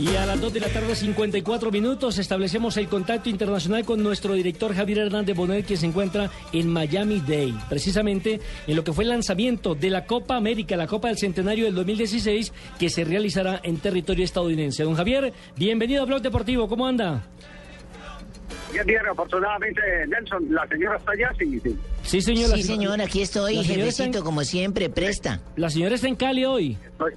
Y a las 2 de la tarde, 54 minutos, establecemos el contacto internacional con nuestro director Javier Hernández Bonet, que se encuentra en Miami Day, precisamente en lo que fue el lanzamiento de la Copa América, la Copa del Centenario del 2016, que se realizará en territorio estadounidense. Don Javier, bienvenido a Blog Deportivo, ¿cómo anda? Bien, bien, afortunadamente, Nelson, la señora está allá, sí, sí. Sí, señora. Sí, señor, aquí estoy, jefecito, en- como siempre, presta. La señora está en Cali hoy. Estoy-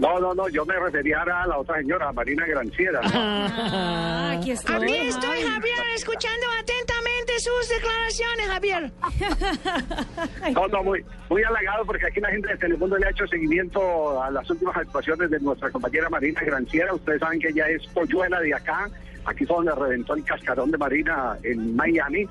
No, no, no, yo me refería a la otra señora, Marina Granciera. Ah, aquí estoy. Aquí estoy, Javier, escuchando atentamente sus declaraciones, Javier. No, no, muy, muy halagado porque aquí la gente de Telemundo le ha hecho seguimiento a las últimas actuaciones de nuestra compañera Marina Granciera. Ustedes saben que ella es polluela de acá. Aquí fue donde reventó el cascarón de Marina en Miami.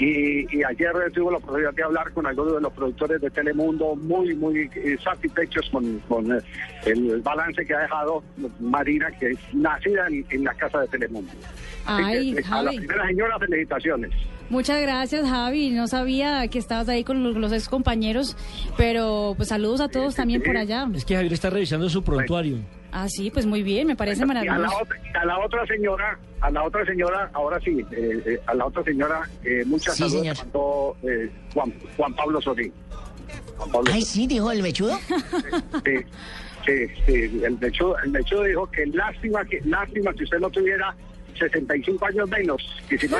Y, y ayer tuve la oportunidad de hablar con algunos de los productores de Telemundo muy, muy eh, satisfechos con, con, eh, el balance que ha dejado Marina, que es nacida en, en la casa de Telemundo. Así Ay, que, eh, a la primera señora, felicitaciones. Muchas gracias, Javi. No sabía que estabas ahí con los, los ex compañeros, pero pues saludos a todos también por allá. es que Javier está revisando su prontuario. Ah, sí, pues muy bien, me parece Y a la, maravilloso. otra, a la otra señora, a la otra señora, ahora sí, eh, eh, a la otra señora, eh, muchas Sí, saludos mandó eh, Juan, Juan Pablo Sorín. Juan Pablo Ay, sí, dijo el mechudo. Sí, sí, sí, el mechudo, el mechudo dijo que lástima que lástima que usted no tuviera 65 años menos, que si no.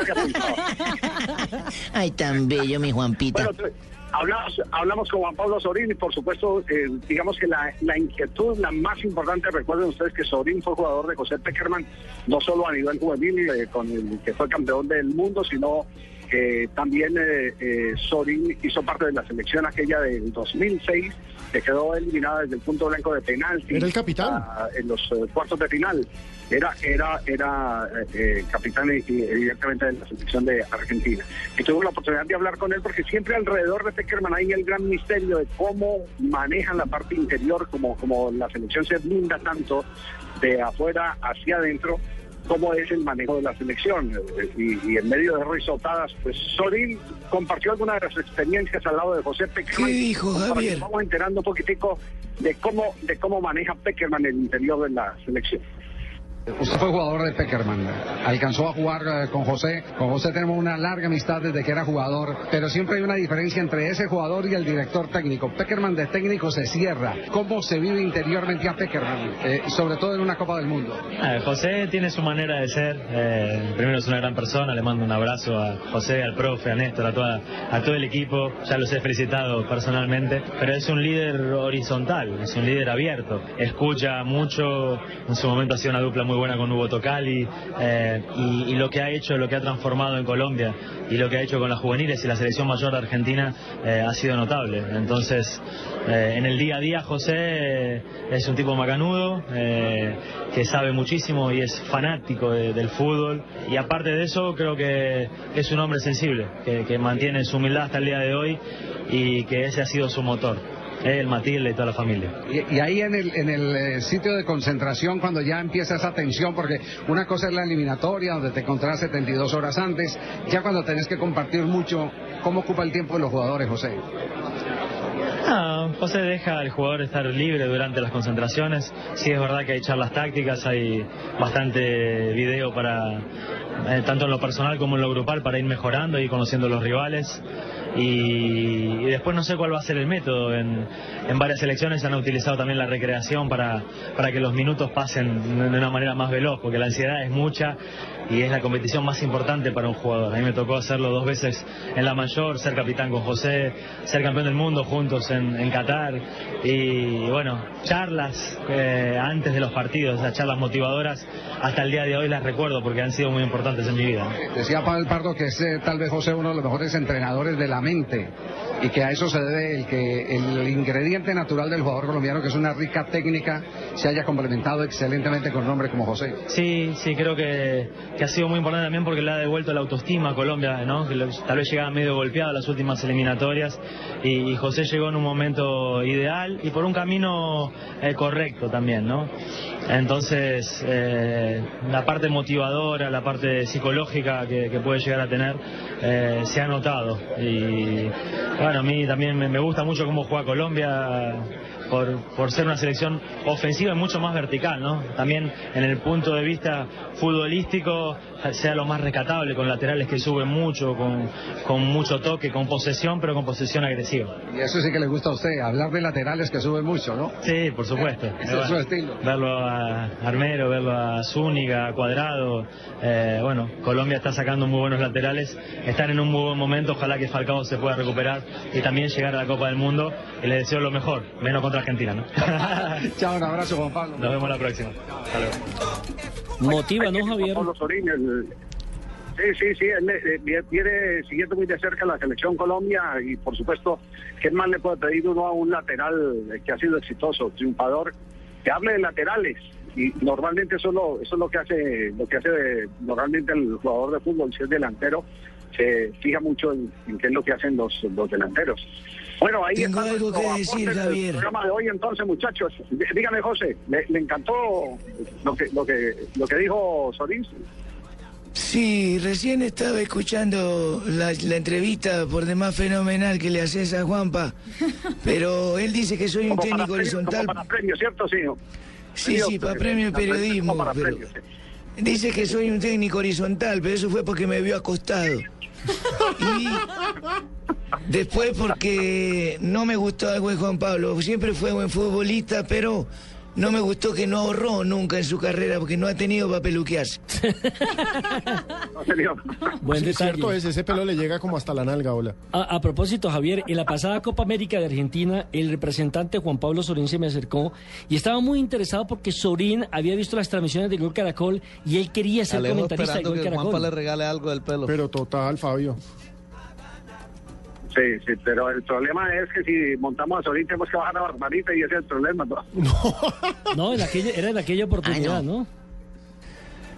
Ay, tan bello, mi Juanpita. Bueno, hablamos, hablamos con Juan Pablo Sorín y por supuesto, eh, digamos que la, la inquietud, la más importante, recuerden ustedes que Sorín fue jugador de José Peckerman, no solo a nivel juvenil, eh, con el que fue campeón del mundo, sino que también eh, eh, Sorín hizo parte de la selección aquella del 2006, que quedó eliminada desde el punto blanco de penalti. Era el capitán. en los eh, cuartos de final. Era, era, era eh, eh, capitán y, y evidentemente de la selección de Argentina. Y tuve la oportunidad de hablar con él porque siempre alrededor de Peckerman hay el gran misterio de cómo manejan la parte interior, como, como la selección se blinda tanto de afuera hacia adentro, cómo es el manejo de la selección. Y, y en medio de risotadas, pues Sorín compartió algunas de las experiencias al lado de José Peckerman. ¿Qué dijo, Javier? Vamos enterando un poquitico de cómo, de cómo maneja Peckerman el interior de la selección. Usted fue jugador de Peckerman, alcanzó a jugar eh, con José. Con José tenemos una larga amistad desde que era jugador, pero siempre hay una diferencia entre ese jugador y el director técnico. Peckerman de técnico se cierra. ¿Cómo se vive interiormente a Peckerman? Eh, sobre todo en una Copa del Mundo. Ah, José tiene su manera de ser. eh, primero es una gran persona. Le mando un abrazo a José, al profe, a Néstor, a, toda, a todo el equipo. Ya los he felicitado personalmente. Pero es un líder horizontal, es un líder abierto. Escucha mucho. En su momento ha sido una dupla muy buena con Hugo Tocali. eh, y, lo que ha hecho, lo que ha transformado en Colombia y lo que ha hecho con las juveniles y la selección mayor de Argentina eh, ha sido notable. Entonces, eh, en el día a día, José es un tipo macanudo. que sabe muchísimo y es fanático de- del fútbol. Y aparte de eso, creo que, es un hombre sensible, que mantiene su humildad hasta el día de hoy y que ese ha sido su motor. Él, Matilde y toda la familia. Y, y ahí en el, en el eh, sitio de concentración, cuando ya empieza esa tensión, porque una cosa es la eliminatoria, donde te encontrás 72 horas antes, ya cuando tenés que compartir mucho, ¿cómo ocupa el tiempo de los jugadores, José? Ah, José deja al jugador estar libre durante las concentraciones. Sí es verdad que hay charlas tácticas, hay bastante video para, eh, tanto en lo personal como en lo grupal, para ir mejorando y conociendo los rivales. Y, después no sé cuál va a ser el método. En, en varias selecciones han utilizado también la recreación para, para que los minutos pasen de una manera más veloz, porque la ansiedad es mucha y es la competición más importante para un jugador. A mí me tocó hacerlo dos veces en la mayor, ser capitán con José, ser campeón del mundo juntos en, en Qatar y bueno, charlas eh, antes de los partidos, charlas motivadoras, hasta el día de hoy las recuerdo porque han sido muy importantes en mi vida. Decía Pavel Pardo que es tal vez José uno de los mejores entrenadores de la y que a eso se debe el que el ingrediente natural del jugador colombiano, que es una rica técnica, se haya complementado excelentemente con un hombre como José. Sí, sí, creo que, ha sido muy importante también porque le ha devuelto la autoestima a Colombia, ¿no? Tal vez llegaba medio golpeado a las últimas eliminatorias y, José llegó en un momento ideal y por un camino eh, correcto también, ¿no? Entonces, eh, la parte motivadora, la parte psicológica que, que puede llegar a tener, eh, se ha notado. Y bueno, a mí también me gusta mucho cómo juega Colombia. Por, por ser una selección ofensiva y mucho más vertical, ¿no? También en el punto de vista futbolístico sea lo más rescatable, con laterales que suben mucho, con, con mucho toque, con posesión, pero con posesión agresiva. Y eso sí que le gusta a usted, hablar de laterales que suben mucho, ¿no? Sí, por supuesto. Ese es su estilo. Verlo a Armero, verlo a Zúñiga, a Cuadrado. eh, bueno, Colombia está sacando muy buenos laterales, están en un muy buen momento, ojalá que Falcao se pueda recuperar y también llegar a la Copa del Mundo. Y le deseo lo mejor, menos contra Argentina, ¿no? Chao, un abrazo, Juan Pablo. Nos vemos la próxima. Hasta luego. Motiva, ¿no, Javier? Pablo Sorín, el- Sí, sí, sí, él eh, viene- siguiendo muy de cerca la selección Colombia y por supuesto, ¿qué más le puede pedir uno a un lateral eh, que ha sido exitoso, triunfador, que hable de laterales? Y normalmente eso, es lo- eso es lo que hace, lo que hace de- normalmente el jugador de fútbol, si es delantero, se fija mucho en, en qué es lo que hacen los, los delanteros. Bueno, ahí Tengo está algo que decir, Javier. programa de hoy entonces, muchachos. Dí- Dígame, José, ¿le, le encantó lo que, lo que, lo que dijo Solís? Sí, recién estaba escuchando la, la entrevista por demás fenomenal que le haces a Juanpa, pero él dice que soy un Como para técnico premio- horizontal. Como para premio, ¿cierto? Sí, ¿no? Sí, sí, para premio periodismo. Como para pero premio, sí. Dice que soy un técnico horizontal, pero eso fue porque me vio acostado. Y después porque no me gustó algo de Juan Pablo. Siempre fue buen futbolista, pero no me gustó que no ahorró nunca en su carrera porque no ha tenido para peluquearse. No se dio. Buen Sí, detalle. cierto es, ese pelo le llega como hasta la nalga, hola. A, a propósito, Javier, en la pasada Copa América de Argentina, el representante Juan Pablo Sorín se me acercó y estaba muy interesado porque Sorín había visto las transmisiones de Gol Caracol y él quería ser Alejo comentarista de Gol que Caracol. Juanpa le regale algo del pelo. Pero total, Fabio. Sí, sí, pero el problema es que si montamos a Solín tenemos que bajar a Barbarita y ese es el problema. ¿no? No, en aquella, era en aquella oportunidad, ¿no?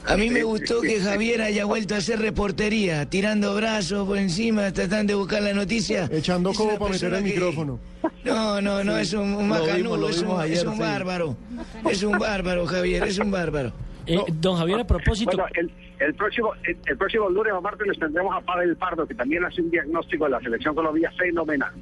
A mí me gustó que Javier haya vuelto a hacer reportería, tirando brazos por encima, tratando de buscar la noticia. Echando como para meter el que- micrófono. No, no, no, es un, un vimos, macanudo, es un, vimos ayer, es un sí. bárbaro. Es un bárbaro, Javier, es un bárbaro. Eh, Don Javier, a propósito, Bueno, el, el próximo el, el próximo lunes o martes les tendremos a Pavel Pardo, que también hace un diagnóstico de la selección Colombia fenomenal.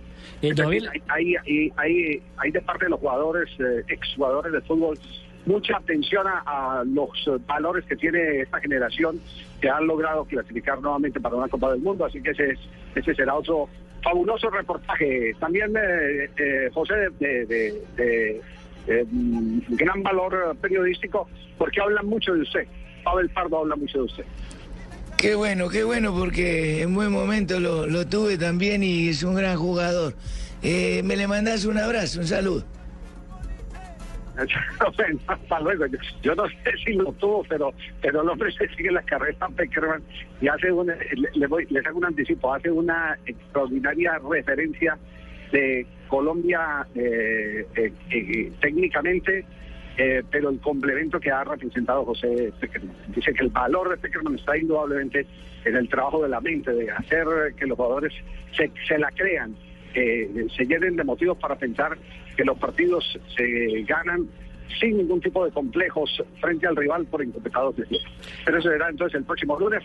eh, hay, hay, hay, hay de parte de los jugadores, eh, exjugadores de fútbol, mucha atención a, a los eh, valores que tiene esta generación que han logrado clasificar nuevamente para una Copa del Mundo. Así que ese, es- ese será otro fabuloso reportaje. También, eh, eh, José, de, de- de- mm, gran valor eh, periodístico, porque hablan mucho de usted. Pavel Pardo habla mucho de usted. Qué bueno, qué bueno, porque en buen momento lo, lo tuve también y es un gran jugador. Eh, me le mandás un abrazo, un saludo. Hasta luego. Yo, yo no sé si lo tuvo, pero pero el hombre se sigue la carrera Peckerman y hace un, le, le voy, les hago un anticipo, hace una extraordinaria referencia de Colombia eh, eh, eh, técnicamente, eh, pero el complemento que ha representado José Peckerman. Dice que el valor de Peckerman está indudablemente en el trabajo de la mente, de hacer que los jugadores se, se la crean, se llenen de motivos para pensar que los partidos se ganan sin ningún tipo de complejos frente al rival por incompletados de tiempo. Pero eso será entonces el próximo lunes.